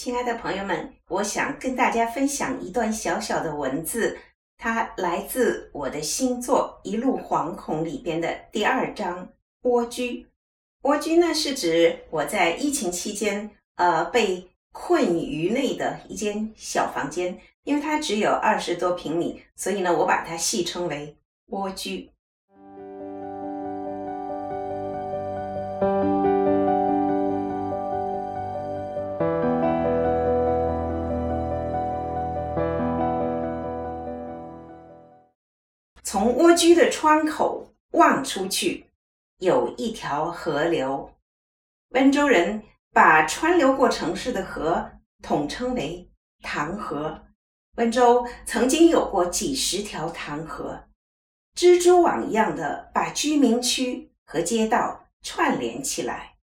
亲爱的朋友们，我想跟大家分享一段小小的文字，它来自我的新作《一路惶恐》里边的第二章“蜗居”。蜗居呢，是指我在疫情期间，呃，被困于内的一间小房间，因为它只有二十多平米，所以呢，我把它戏称为“蜗居”。从蜗居的窗口望出去，有一条河流。温州人把穿流过城市的河统称为塘河。温州曾经有过几十条塘河，蜘蛛网一样的把居民区和街道串联起来。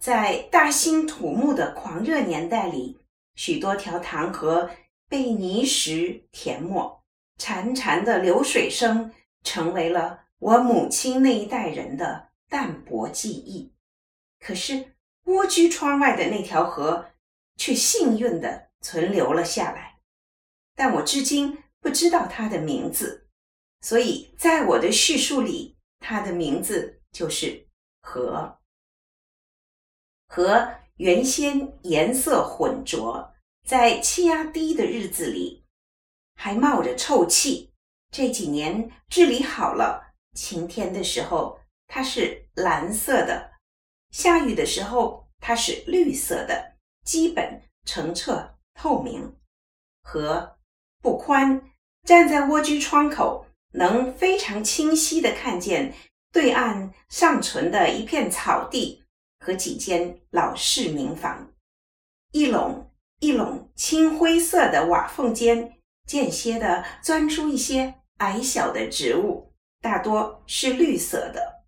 在大兴土木的狂热年代里，许多条塘河被泥石填没。潺潺的流水声成为了我母亲那一代人的淡薄记忆。可是蜗居窗外的那条河却幸运地存留了下来，但我至今不知道它的名字，所以在我的叙述里，它的名字就是河。河原先颜色浑浊，在气压低的日子里。还冒着臭气。这几年治理好了，晴天的时候它是蓝色的，下雨的时候它是绿色的，基本澄澈透明。河不宽，站在蜗居窗口，能非常清晰地看见对岸尚存的一片草地和几间老式民房，一垄一垄青灰色的瓦缝间。间歇地钻出一些矮小的植物，大多是绿色的。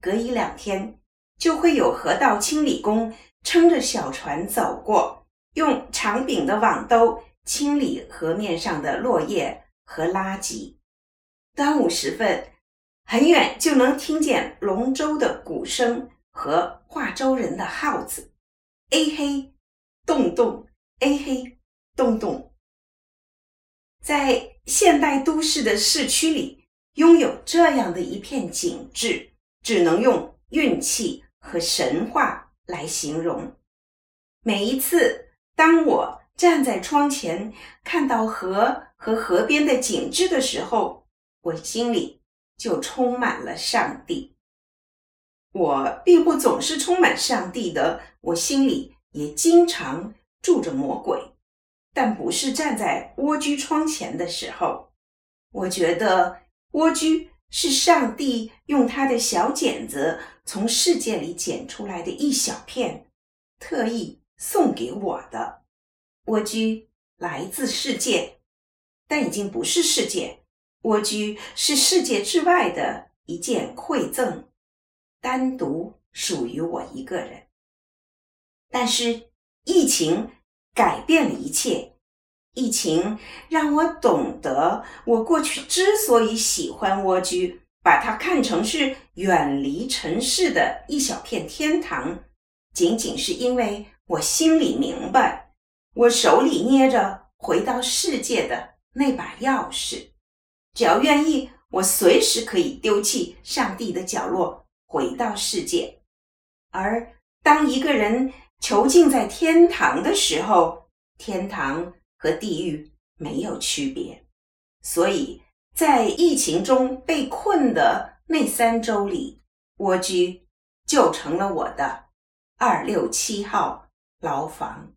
隔一两天，就会有河道清理工撑着小船走过，用长柄的网兜清理河面上的落叶和垃圾。端午时分，很远就能听见龙舟的鼓声和划舟人的号子，哎嘿，咚咚，哎嘿，咚咚。在现代都市的市区里，拥有这样的一片景致，只能用运气和神话来形容。每一次，当我站在窗前，看到河和河边的景致的时候，我心里就充满了上帝。我并不总是充满上帝的，我心里也经常住着魔鬼。但不是站在蜗居窗前的时候，我觉得蜗居是上帝用他的小剪子从世界里剪出来的一小片，特意送给我的。蜗居来自世界，但已经不是世界。蜗居是世界之外的一件馈赠，单独属于我一个人。但是疫情。改变了一切，疫情让我懂得，我过去之所以喜欢蜗居，把它看成是远离尘世的一小片天堂，仅仅是因为我心里明白，我手里捏着回到世界的那把钥匙，只要愿意，我随时可以丢弃上帝的角落，回到世界。而当一个人，囚禁在天堂的时候，天堂和地狱没有区别，所以在疫情中被困的那三周里，蜗居就成了我的二六七号牢房。